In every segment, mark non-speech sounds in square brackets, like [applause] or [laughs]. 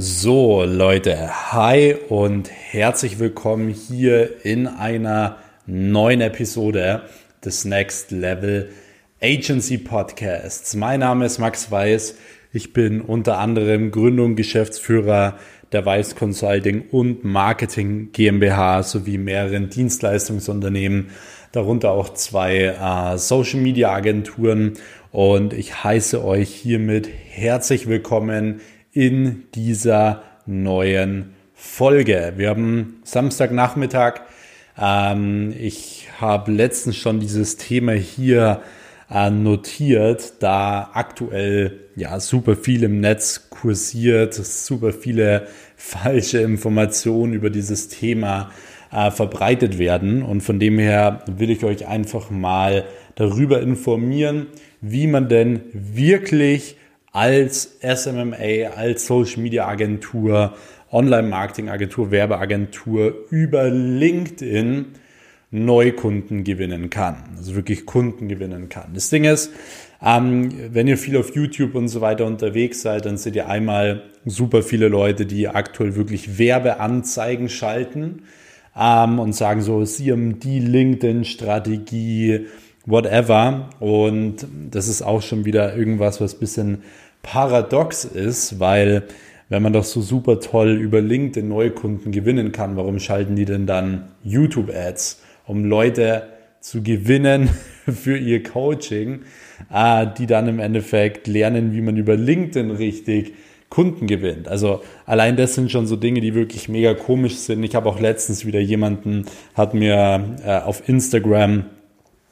So, Leute, hi und herzlich willkommen hier in einer neuen Episode des Next Level Agency Podcasts. Mein Name ist Max Weiß. Ich bin unter anderem Gründer und Geschäftsführer der Weiß Consulting und Marketing GmbH sowie mehreren Dienstleistungsunternehmen, darunter auch zwei äh, Social Media Agenturen. Und ich heiße euch hiermit herzlich willkommen in dieser neuen Folge. Wir haben Samstagnachmittag. Ähm, ich habe letztens schon dieses Thema hier äh, notiert, da aktuell ja super viel im Netz kursiert, super viele [laughs] falsche Informationen über dieses Thema äh, verbreitet werden. Und von dem her will ich euch einfach mal darüber informieren, wie man denn wirklich als SMMA, als Social Media Agentur, Online Marketing Agentur, Werbeagentur über LinkedIn Neukunden gewinnen kann. Also wirklich Kunden gewinnen kann. Das Ding ist, ähm, wenn ihr viel auf YouTube und so weiter unterwegs seid, dann seht ihr einmal super viele Leute, die aktuell wirklich Werbeanzeigen schalten ähm, und sagen so, die LinkedIn-Strategie, whatever. Und das ist auch schon wieder irgendwas, was bisschen paradox ist, weil wenn man doch so super toll über LinkedIn Neukunden gewinnen kann, warum schalten die denn dann YouTube-Ads, um Leute zu gewinnen [laughs] für ihr Coaching, äh, die dann im Endeffekt lernen, wie man über LinkedIn richtig Kunden gewinnt. Also allein das sind schon so Dinge, die wirklich mega komisch sind. Ich habe auch letztens wieder jemanden, hat mir äh, auf Instagram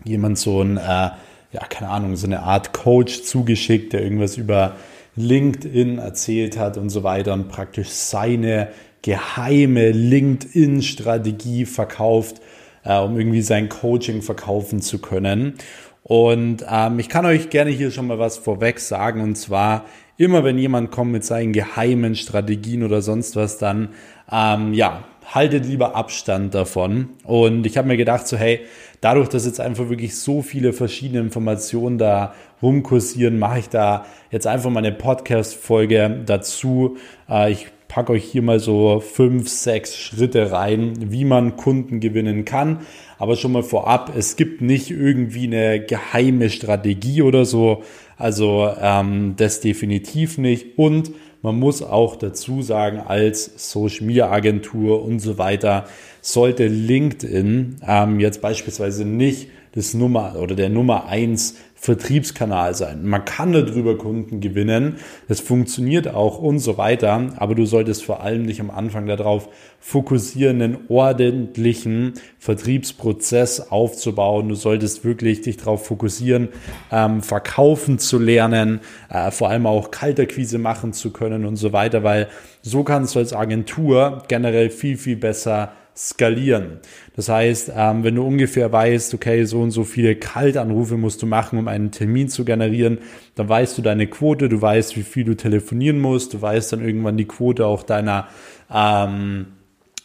jemand so ein, äh, ja, keine Ahnung, so eine Art Coach zugeschickt, der irgendwas über LinkedIn erzählt hat und so weiter und praktisch seine geheime LinkedIn-Strategie verkauft, äh, um irgendwie sein Coaching verkaufen zu können. Und ähm, ich kann euch gerne hier schon mal was vorweg sagen. Und zwar, immer wenn jemand kommt mit seinen geheimen Strategien oder sonst was, dann ähm, ja, haltet lieber Abstand davon. Und ich habe mir gedacht, so hey, dadurch, dass jetzt einfach wirklich so viele verschiedene Informationen da rumkursieren, mache ich da jetzt einfach mal eine Podcast-Folge dazu. Äh, ich packe euch hier mal so fünf, sechs Schritte rein, wie man Kunden gewinnen kann. Aber schon mal vorab, es gibt nicht irgendwie eine geheime Strategie oder so. Also ähm, das definitiv nicht. Und man muss auch dazu sagen, als Social Media Agentur und so weiter sollte LinkedIn ähm, jetzt beispielsweise nicht das Nummer oder der Nummer eins Vertriebskanal sein. Man kann darüber Kunden gewinnen, es funktioniert auch und so weiter, aber du solltest vor allem dich am Anfang darauf fokussieren, einen ordentlichen Vertriebsprozess aufzubauen. Du solltest wirklich dich darauf fokussieren, ähm, verkaufen zu lernen, äh, vor allem auch Kalterquise machen zu können und so weiter, weil so kannst du als Agentur generell viel, viel besser skalieren. Das heißt, ähm, wenn du ungefähr weißt, okay, so und so viele Kaltanrufe musst du machen, um einen Termin zu generieren, dann weißt du deine Quote, du weißt, wie viel du telefonieren musst, du weißt dann irgendwann die Quote auch deiner ähm,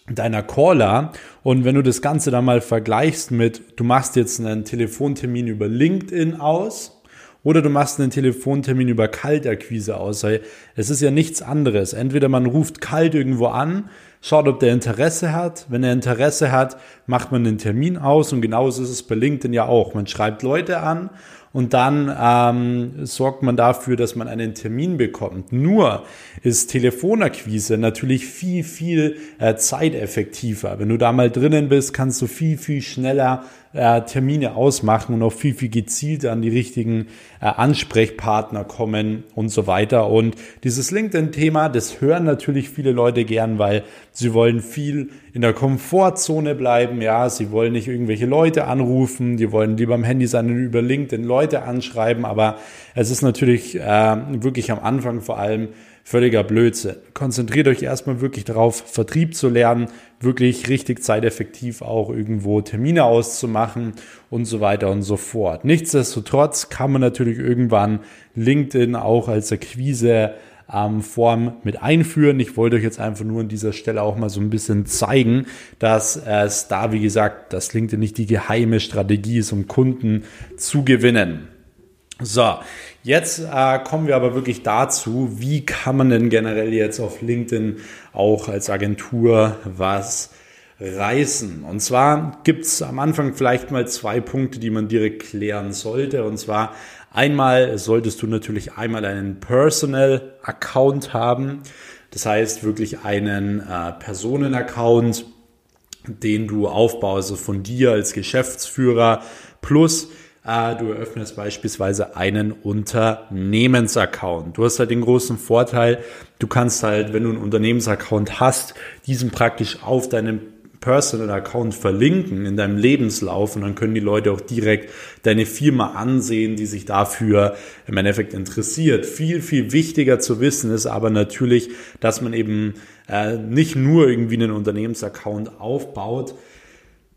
deiner Caller. Und wenn du das Ganze dann mal vergleichst mit, du machst jetzt einen Telefontermin über LinkedIn aus, oder du machst einen Telefontermin über Kaltakquise aus. Es ist ja nichts anderes. Entweder man ruft kalt irgendwo an, schaut, ob der Interesse hat. Wenn er Interesse hat, macht man einen Termin aus und genauso ist es bei LinkedIn ja auch. Man schreibt Leute an und dann ähm, sorgt man dafür, dass man einen Termin bekommt. Nur ist Telefonakquise natürlich viel, viel äh, zeiteffektiver. Wenn du da mal drinnen bist, kannst du viel, viel schneller äh, Termine ausmachen und auch viel, viel gezielter an die richtigen äh, Ansprechpartner kommen und so weiter. Und dieses LinkedIn-Thema, das hören natürlich viele Leute gern, weil sie wollen viel in der Komfortzone bleiben. Ja, sie wollen nicht irgendwelche Leute anrufen, die wollen lieber am Handy sein und über LinkedIn Leute anschreiben. Aber es ist natürlich äh, wirklich am Anfang vor allem völliger Blödsinn. Konzentriert euch erstmal wirklich darauf, Vertrieb zu lernen, wirklich richtig zeiteffektiv auch irgendwo Termine auszumachen und so weiter und so fort. Nichtsdestotrotz kann man natürlich irgendwann LinkedIn auch als Akquise ähm, Form mit einführen. Ich wollte euch jetzt einfach nur an dieser Stelle auch mal so ein bisschen zeigen, dass es da, wie gesagt, das LinkedIn nicht die geheime Strategie ist, um Kunden zu gewinnen. So, Jetzt äh, kommen wir aber wirklich dazu, wie kann man denn generell jetzt auf LinkedIn auch als Agentur was reißen. Und zwar gibt's am Anfang vielleicht mal zwei Punkte, die man direkt klären sollte. Und zwar einmal solltest du natürlich einmal einen Personal Account haben. Das heißt wirklich einen äh, Personenaccount, den du aufbaust, also von dir als Geschäftsführer plus du eröffnest beispielsweise einen Unternehmensaccount. Du hast halt den großen Vorteil, du kannst halt, wenn du einen Unternehmensaccount hast, diesen praktisch auf deinem Personal Account verlinken in deinem Lebenslauf und dann können die Leute auch direkt deine Firma ansehen, die sich dafür im Endeffekt interessiert. Viel, viel wichtiger zu wissen ist aber natürlich, dass man eben äh, nicht nur irgendwie einen Unternehmensaccount aufbaut.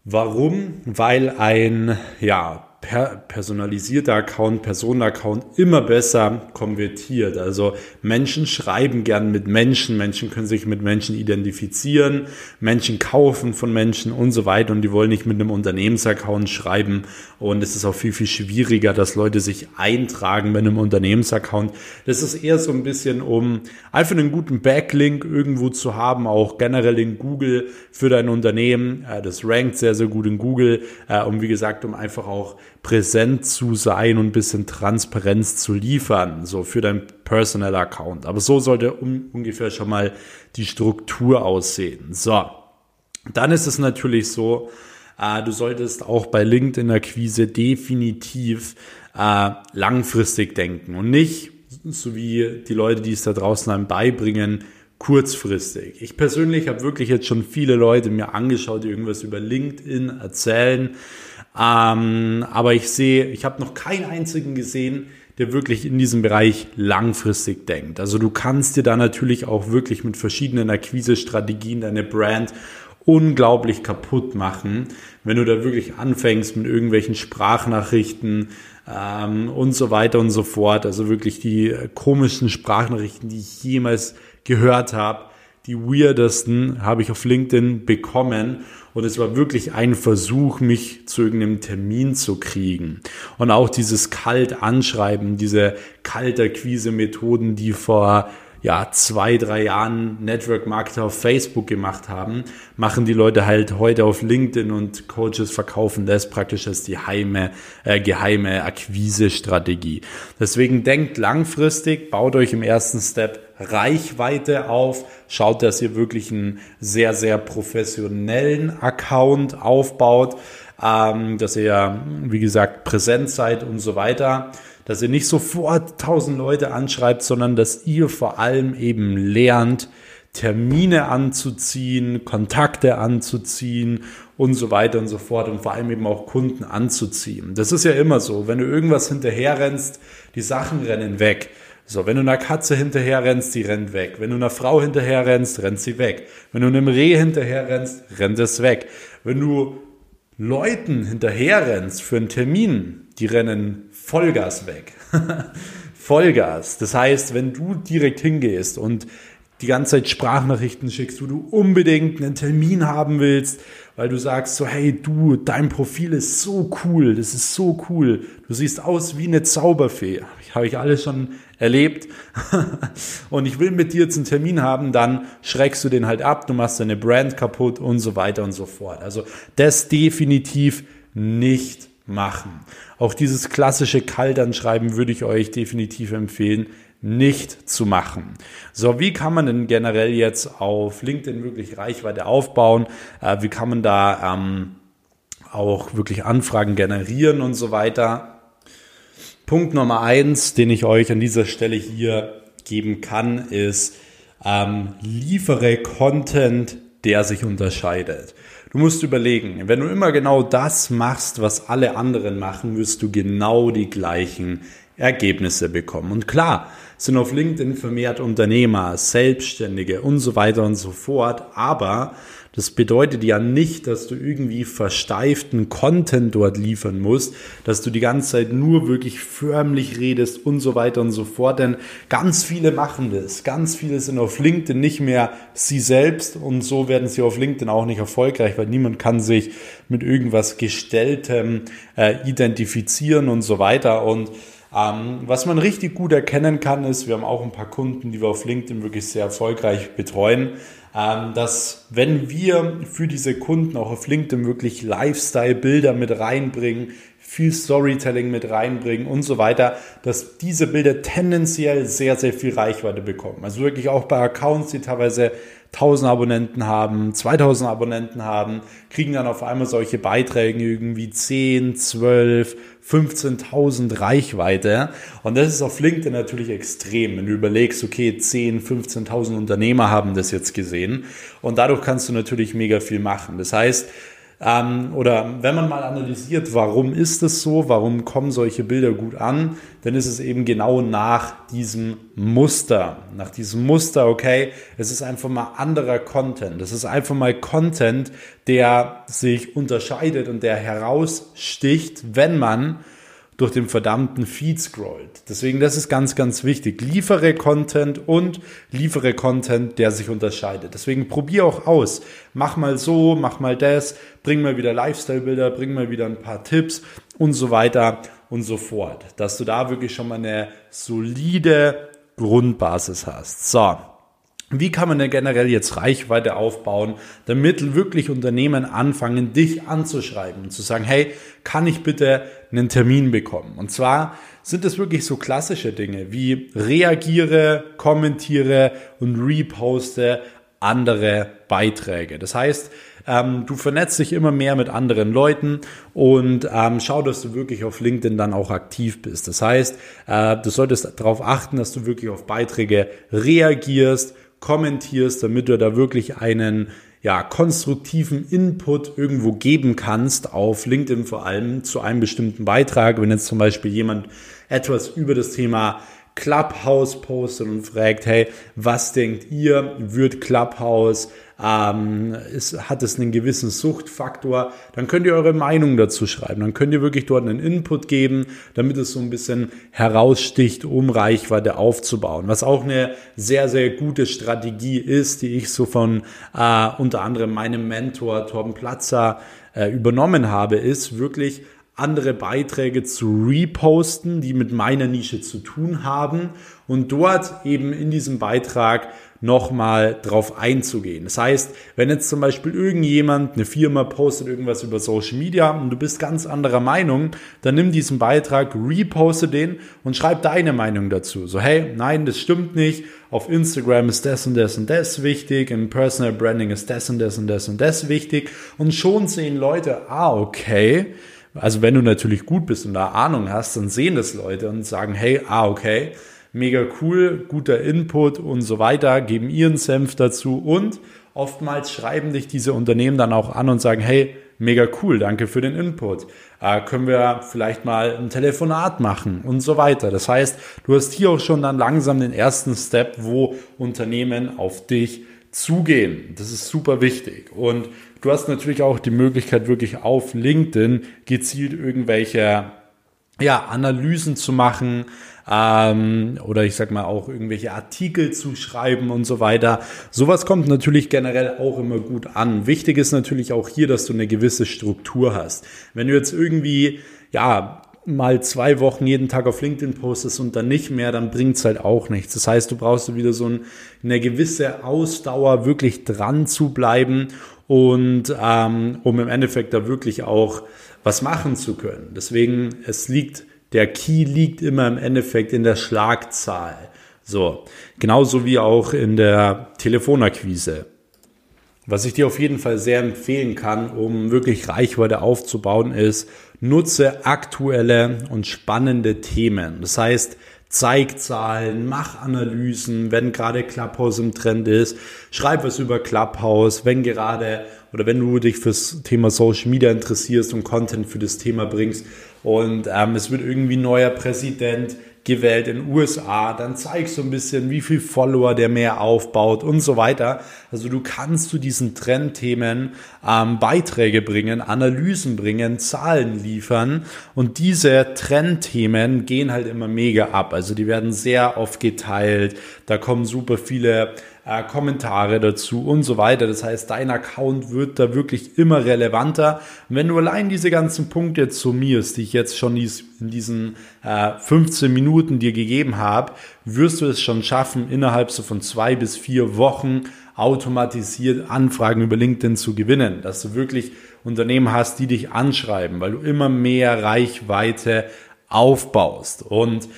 Warum? Weil ein, ja, per personalisierter Account, Personenaccount immer besser konvertiert. Also Menschen schreiben gern mit Menschen, Menschen können sich mit Menschen identifizieren, Menschen kaufen von Menschen und so weiter und die wollen nicht mit einem Unternehmensaccount schreiben und es ist auch viel, viel schwieriger, dass Leute sich eintragen bei einem Unternehmensaccount. Das ist eher so ein bisschen, um einfach einen guten Backlink irgendwo zu haben, auch generell in Google für dein Unternehmen. Äh, das rankt sehr, sehr gut in Google, äh, um wie gesagt, um einfach auch präsent zu sein und ein bisschen Transparenz zu liefern, so für dein Personal Account. Aber so sollte um, ungefähr schon mal die Struktur aussehen. So, dann ist es natürlich so, äh, du solltest auch bei LinkedIn-Akquise definitiv äh, langfristig denken und nicht, so wie die Leute, die es da draußen einem beibringen, kurzfristig. Ich persönlich habe wirklich jetzt schon viele Leute mir angeschaut, die irgendwas über LinkedIn erzählen. Ähm, aber ich sehe, ich habe noch keinen einzigen gesehen, der wirklich in diesem Bereich langfristig denkt. Also du kannst dir da natürlich auch wirklich mit verschiedenen Akquise-Strategien deine Brand unglaublich kaputt machen, wenn du da wirklich anfängst mit irgendwelchen Sprachnachrichten ähm, und so weiter und so fort. Also wirklich die komischen Sprachnachrichten, die ich jemals gehört habe. Die weirdesten habe ich auf LinkedIn bekommen und es war wirklich ein Versuch, mich zu irgendeinem Termin zu kriegen. Und auch dieses kalt anschreiben, diese Kalterquise-Methoden, die vor ja, zwei, drei Jahren Network Marketer auf Facebook gemacht haben, machen die Leute halt heute auf LinkedIn und Coaches verkaufen das praktisch als die heime, äh, geheime Akquise-Strategie. Deswegen denkt langfristig, baut euch im ersten Step Reichweite auf, schaut, dass ihr wirklich einen sehr, sehr professionellen Account aufbaut, ähm, dass ihr, wie gesagt, präsent seid und so weiter dass ihr nicht sofort 1000 Leute anschreibt, sondern dass ihr vor allem eben lernt, Termine anzuziehen, Kontakte anzuziehen und so weiter und so fort und vor allem eben auch Kunden anzuziehen. Das ist ja immer so, wenn du irgendwas hinterherrennst, die Sachen rennen weg. So, wenn du einer Katze hinterherrennst, die rennt weg. Wenn du einer Frau hinterherrennst, rennt sie weg. Wenn du einem Reh hinterherrennst, rennt es weg. Wenn du Leuten hinterherrennst für einen Termin, die rennen Vollgas weg. [laughs] Vollgas. Das heißt, wenn du direkt hingehst und die ganze Zeit Sprachnachrichten schickst, wo du unbedingt einen Termin haben willst, weil du sagst so, hey du, dein Profil ist so cool, das ist so cool, du siehst aus wie eine Zauberfee. Habe ich alles schon erlebt. [laughs] und ich will mit dir jetzt einen Termin haben, dann schreckst du den halt ab, du machst deine Brand kaputt und so weiter und so fort. Also das definitiv nicht machen. Auch dieses klassische Kaltanschreiben würde ich euch definitiv empfehlen, nicht zu machen. So, wie kann man denn generell jetzt auf LinkedIn wirklich Reichweite aufbauen? Äh, wie kann man da ähm, auch wirklich Anfragen generieren und so weiter? Punkt Nummer eins, den ich euch an dieser Stelle hier geben kann, ist, ähm, liefere Content, der sich unterscheidet. Du musst überlegen, wenn du immer genau das machst, was alle anderen machen, wirst du genau die gleichen Ergebnisse bekommen. Und klar, sind auf LinkedIn vermehrt Unternehmer, Selbstständige und so weiter und so fort, aber das bedeutet ja nicht, dass du irgendwie versteiften Content dort liefern musst, dass du die ganze Zeit nur wirklich förmlich redest und so weiter und so fort. Denn ganz viele machen das. Ganz viele sind auf LinkedIn nicht mehr sie selbst und so werden sie auf LinkedIn auch nicht erfolgreich, weil niemand kann sich mit irgendwas Gestelltem äh, identifizieren und so weiter. Und Ähm, was man richtig gut erkennen kann, ist, wir haben auch ein paar Kunden, die wir auf LinkedIn wirklich sehr erfolgreich betreuen, ähm, dass wenn wir für diese Kunden auch auf LinkedIn wirklich Lifestyle-Bilder mit reinbringen, viel Storytelling mit reinbringen und so weiter, dass diese Bilder tendenziell sehr, sehr viel Reichweite bekommen. Also wirklich auch bei Accounts, die teilweise 1000 Abonnenten haben, 2000 Abonnenten haben, kriegen dann auf einmal solche Beiträge irgendwie 10, 12, 15.000 Reichweite. Und das ist auf LinkedIn natürlich extrem, wenn du überlegst, okay, 10, 15.000 Unternehmer haben das jetzt gesehen. Und dadurch kannst du natürlich mega viel machen. Das heißt, ähm, oder wenn man mal analysiert, warum ist es so, warum kommen solche Bilder gut an, dann ist es eben genau nach diesem Muster. Nach diesem Muster, okay, es ist einfach mal anderer Content. Es ist einfach mal Content, der sich unterscheidet und der heraussticht, wenn man durch den verdammten Feed scrollt. Deswegen, das ist ganz, ganz wichtig. Liefere Content und liefere Content, der sich unterscheidet. Deswegen probier auch aus. Mach mal so, mach mal das, bring mal wieder Lifestyle-Bilder, bring mal wieder ein paar Tipps und so weiter und so fort. Dass du da wirklich schon mal eine solide Grundbasis hast. So. Wie kann man denn generell jetzt Reichweite aufbauen, damit wirklich Unternehmen anfangen, dich anzuschreiben und zu sagen, hey, kann ich bitte einen Termin bekommen? Und zwar sind es wirklich so klassische Dinge wie reagiere, kommentiere und reposte andere Beiträge. Das heißt, ähm, du vernetzt dich immer mehr mit anderen Leuten und ähm, schau, dass du wirklich auf LinkedIn dann auch aktiv bist. Das heißt, äh, du solltest darauf achten, dass du wirklich auf Beiträge reagierst, kommentierst, damit du da wirklich einen ja, konstruktiven Input irgendwo geben kannst, auf LinkedIn vor allem zu einem bestimmten Beitrag. Wenn jetzt zum Beispiel jemand etwas über das Thema Clubhouse postet und fragt, hey, was denkt ihr, wird Clubhouse ähm, ist, hat es einen gewissen Suchtfaktor, dann könnt ihr eure Meinung dazu schreiben. Dann könnt ihr wirklich dort einen Input geben, damit es so ein bisschen heraussticht, um Reichweite aufzubauen. Was auch eine sehr, sehr gute Strategie ist, die ich so von äh, unter anderem meinem Mentor Torben Platzer äh, übernommen habe, ist wirklich andere Beiträge zu reposten, die mit meiner Nische zu tun haben und dort eben in diesem Beitrag nochmal drauf einzugehen. Das heißt, wenn jetzt zum Beispiel irgendjemand, eine Firma postet irgendwas über Social Media und du bist ganz anderer Meinung, dann nimm diesen Beitrag, reposte den und schreib deine Meinung dazu. So, hey, nein, das stimmt nicht. Auf Instagram ist das und das und das wichtig. Im Personal Branding ist das und das und das und das wichtig. Und schon sehen Leute, ah, okay. Also wenn du natürlich gut bist und da Ahnung hast, dann sehen das Leute und sagen, hey, ah, okay mega cool, guter Input und so weiter, geben ihren Senf dazu und oftmals schreiben dich diese Unternehmen dann auch an und sagen, hey, mega cool, danke für den Input. Äh, können wir vielleicht mal ein Telefonat machen und so weiter. Das heißt, du hast hier auch schon dann langsam den ersten Step, wo Unternehmen auf dich zugehen. Das ist super wichtig. Und du hast natürlich auch die Möglichkeit, wirklich auf LinkedIn gezielt irgendwelche ja, Analysen zu machen, ähm, oder ich sag mal auch irgendwelche Artikel zu schreiben und so weiter. Sowas kommt natürlich generell auch immer gut an. Wichtig ist natürlich auch hier, dass du eine gewisse Struktur hast. Wenn du jetzt irgendwie, ja, mal zwei Wochen jeden Tag auf LinkedIn postest und dann nicht mehr, dann bringt's halt auch nichts. Das heißt, du brauchst wieder so ein, eine gewisse Ausdauer, wirklich dran zu bleiben und ähm, um im Endeffekt da wirklich auch was machen zu können. Deswegen, es liegt der Key liegt immer im Endeffekt in der Schlagzahl. So, genauso wie auch in der Telefonakquise. Was ich dir auf jeden Fall sehr empfehlen kann, um wirklich Reichweite aufzubauen, ist, nutze aktuelle und spannende Themen. Das heißt, zeig Zahlen, mach Analysen, wenn gerade Clubhouse im Trend ist, schreib was über Clubhouse, wenn gerade oder wenn du dich fürs Thema Social Media interessierst und Content für das Thema bringst, und ähm, es wird irgendwie neuer Präsident gewählt in den USA, dann zeigst du ein bisschen, wie viel Follower der mehr aufbaut und so weiter. Also du kannst zu diesen Trendthemen ähm, Beiträge bringen, Analysen bringen, Zahlen liefern und diese Trendthemen gehen halt immer mega ab. Also die werden sehr oft geteilt, da kommen super viele äh, Kommentare dazu und so weiter. Das heißt, dein Account wird da wirklich immer relevanter. Und wenn du allein diese ganzen Punkte summierst, die ich jetzt schon in diesen äh, 15 Minuten dir gegeben habe, wirst du es schon schaffen, innerhalb so von zwei bis vier Wochen automatisiert Anfragen über LinkedIn zu gewinnen, dass du wirklich Unternehmen hast, die dich anschreiben, weil du immer mehr Reichweite aufbaust. Und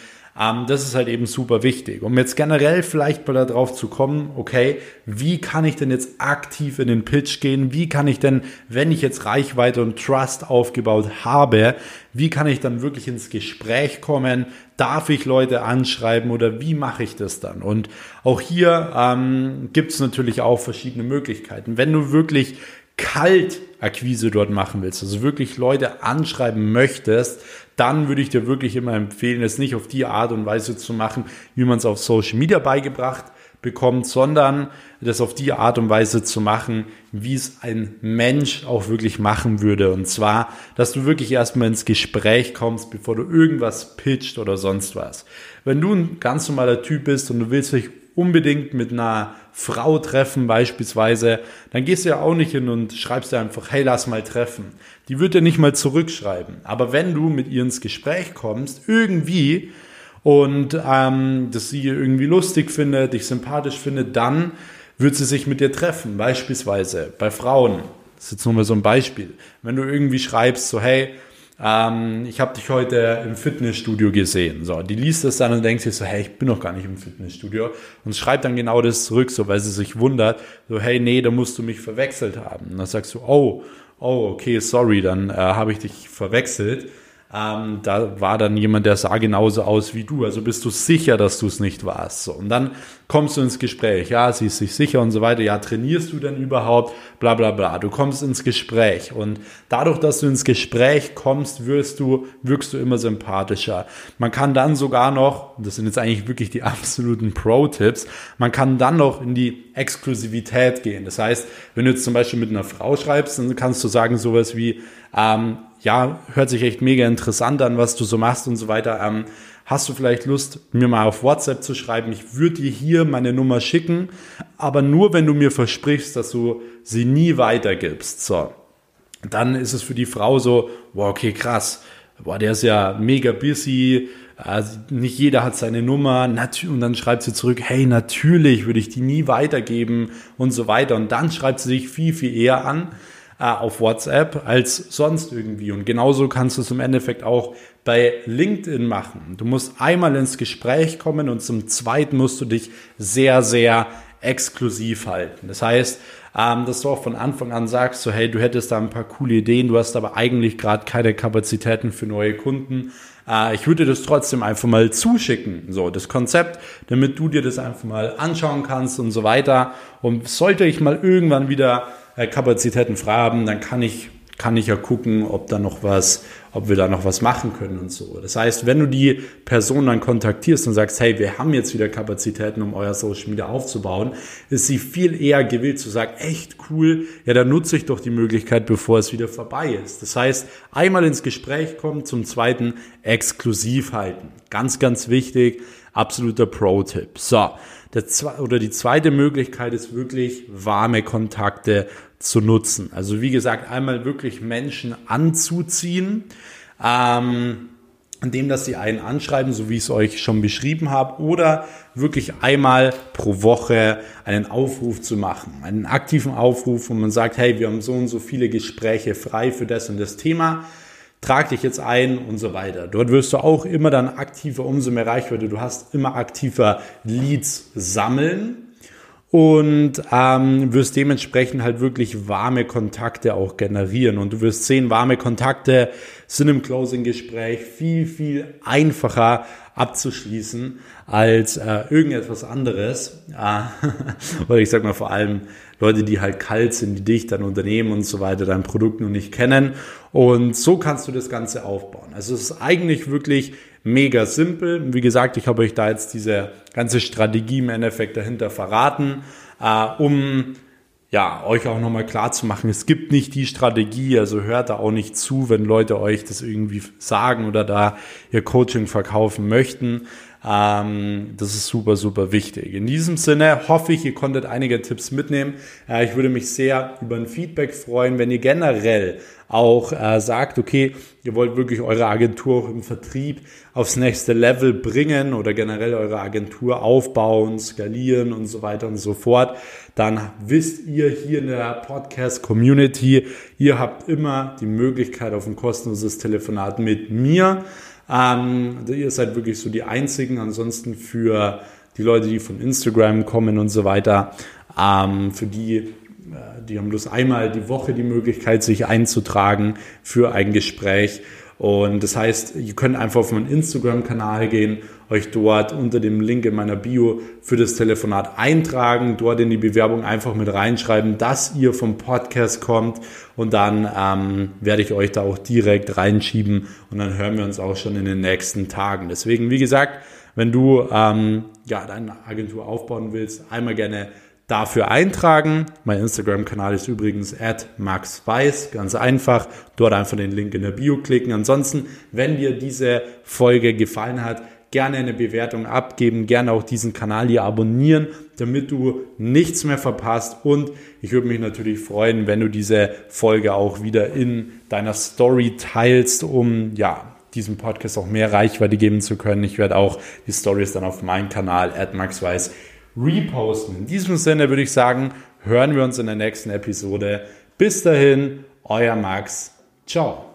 das ist halt eben super wichtig. Um jetzt generell vielleicht mal darauf zu kommen, okay, wie kann ich denn jetzt aktiv in den Pitch gehen? Wie kann ich denn, wenn ich jetzt Reichweite und Trust aufgebaut habe, wie kann ich dann wirklich ins Gespräch kommen? Darf ich Leute anschreiben oder wie mache ich das dann? Und auch hier ähm, gibt es natürlich auch verschiedene Möglichkeiten. Wenn du wirklich Kaltakquise dort machen willst, also wirklich Leute anschreiben möchtest, dann würde ich dir wirklich immer empfehlen, es nicht auf die Art und Weise zu machen, wie man es auf Social Media beigebracht bekommt, sondern das auf die Art und Weise zu machen, wie es ein Mensch auch wirklich machen würde. Und zwar, dass du wirklich erstmal ins Gespräch kommst, bevor du irgendwas pitcht oder sonst was. Wenn du ein ganz normaler Typ bist und du willst dich unbedingt mit einer Frau treffen beispielsweise, dann gehst du ja auch nicht hin und schreibst dir einfach, hey, lass mal treffen. Die wird dir nicht mal zurückschreiben. Aber wenn du mit ihr ins Gespräch kommst, irgendwie, und ähm, dass sie irgendwie lustig findet, dich sympathisch findet, dann wird sie sich mit dir treffen. Beispielsweise bei Frauen. Das ist jetzt nur mal so ein Beispiel. Wenn du irgendwie schreibst, so, hey, ähm, ich habe dich heute im Fitnessstudio gesehen. So, die liest das dann und denkt sich so, hey, ich bin noch gar nicht im Fitnessstudio und schreibt dann genau das zurück, so weil sie sich wundert, so, hey, nee, da musst du mich verwechselt haben. Und dann sagst du, oh, oh, okay, sorry, dann äh, habe ich dich verwechselt. Ähm, da war dann jemand, der sah genauso aus wie du. Also bist du sicher, dass du es nicht warst. So, und dann kommst du ins Gespräch. Ja, sie ist sich sicher und so weiter. Ja, trainierst du denn überhaupt? Bla bla bla. Du kommst ins Gespräch. Und dadurch, dass du ins Gespräch kommst, wirst du, wirkst du immer sympathischer. Man kann dann sogar noch, das sind jetzt eigentlich wirklich die [laughs] absoluten Pro-Tipps, man kann dann noch in die Exklusivität gehen. Das heißt, wenn du jetzt zum Beispiel mit einer Frau schreibst, dann kannst du sagen sowas wie, ähm, ja, hört sich echt mega interessant an, was du so machst und so weiter. Ähm, hast du vielleicht Lust, mir mal auf WhatsApp zu schreiben? Ich würde dir hier meine Nummer schicken, aber nur wenn du mir versprichst, dass du sie nie weitergibst. So. Dann ist es für die Frau so, wow, okay, krass. Boah, der ist ja mega busy. Also nicht jeder hat seine Nummer. Und dann schreibt sie zurück, hey, natürlich würde ich die nie weitergeben und so weiter. Und dann schreibt sie sich viel, viel eher an auf WhatsApp als sonst irgendwie. Und genauso kannst du es im Endeffekt auch bei LinkedIn machen. Du musst einmal ins Gespräch kommen und zum zweiten musst du dich sehr, sehr exklusiv halten. Das heißt, ähm, dass du auch von Anfang an sagst, so hey, du hättest da ein paar coole Ideen, du hast aber eigentlich gerade keine Kapazitäten für neue Kunden. Äh, ich würde das trotzdem einfach mal zuschicken, so das Konzept, damit du dir das einfach mal anschauen kannst und so weiter. Und sollte ich mal irgendwann wieder äh, Kapazitäten frei haben, dann kann ich, kann ich ja gucken, ob da noch was, ob wir da noch was machen können und so. Das heißt, wenn du die Person dann kontaktierst und sagst, hey, wir haben jetzt wieder Kapazitäten, um euer Social Media aufzubauen, ist sie viel eher gewillt zu sagen, echt cool, ja, dann nutze ich doch die Möglichkeit, bevor es wieder vorbei ist. Das heißt, einmal ins Gespräch kommen, zum zweiten exklusiv halten. Ganz, ganz wichtig, absoluter Pro-Tipp. So. Der, oder die zweite Möglichkeit ist wirklich warme Kontakte zu nutzen. Also wie gesagt, einmal wirklich Menschen anzuziehen, ähm, indem dass sie einen anschreiben, so wie ich es euch schon beschrieben habe, oder wirklich einmal pro Woche einen Aufruf zu machen, einen aktiven Aufruf, wo man sagt, hey, wir haben so und so viele Gespräche frei für das und das Thema trag dich jetzt ein und so weiter. Dort wirst du auch immer dann aktiver, umso mehr Reichweite du hast, immer aktiver Leads sammeln und ähm, wirst dementsprechend halt wirklich warme Kontakte auch generieren. Und du wirst sehen, warme Kontakte sind im Closing-Gespräch viel, viel einfacher abzuschließen als äh, irgendetwas anderes. Äh, [laughs] oder ich sag mal vor allem Leute, die halt kalt sind, die dich, dein Unternehmen und so weiter, dein Produkt noch nicht kennen. Und so kannst du das Ganze aufbauen. Also es ist eigentlich wirklich mega simpel. Wie gesagt, ich habe euch da jetzt diese ganze Strategie im Endeffekt dahinter verraten, äh, um ja, euch auch nochmal klar zu machen, es gibt nicht die Strategie, also hört da auch nicht zu, wenn Leute euch das irgendwie sagen oder da ihr Coaching verkaufen möchten. Ähm, das ist super, super wichtig. In diesem Sinne hoffe ich, ihr konntet einige Tipps mitnehmen. Äh, ich würde mich sehr über ein Feedback freuen, wenn ihr generell auch äh, sagt, okay, ihr wollt wirklich eure Agentur auch im Vertrieb aufs nächste Level bringen oder generell eure Agentur aufbauen, skalieren und so weiter und so fort, dann wisst ihr hier in der Podcast-Community, ihr habt immer die Möglichkeit auf ein kostenloses Telefonat mit mir. Ähm, ihr seid wirklich so die einzigen. Ansonsten für die Leute, die von Instagram kommen und so weiter, ähm, für die, äh, die haben bloß einmal die Woche die Möglichkeit, sich einzutragen für ein Gespräch. Und das heißt, ihr könnt einfach auf meinen Instagram-Kanal gehen, euch dort unter dem Link in meiner Bio für das Telefonat eintragen, dort in die Bewerbung einfach mit reinschreiben, dass ihr vom Podcast kommt und dann ähm, werde ich euch da auch direkt reinschieben und dann hören wir uns auch schon in den nächsten Tagen. Deswegen, wie gesagt, wenn du ähm, ja deine Agentur aufbauen willst, einmal gerne dafür eintragen. Mein Instagram-Kanal ist übrigens at maxweiss, ganz einfach. Dort einfach den Link in der Bio klicken. Ansonsten, wenn dir diese Folge gefallen hat, gerne eine Bewertung abgeben, gerne auch diesen Kanal hier abonnieren, damit du nichts mehr verpasst. Und ich würde mich natürlich freuen, wenn du diese Folge auch wieder in deiner Story teilst, um ja diesem Podcast auch mehr Reichweite geben zu können. Ich werde auch die Stories dann auf meinem Kanal at maxweiss reposten. In diesem Sinne würde ich sagen, hören wir uns in der nächsten Episode. Bis dahin, euer Max. Ciao.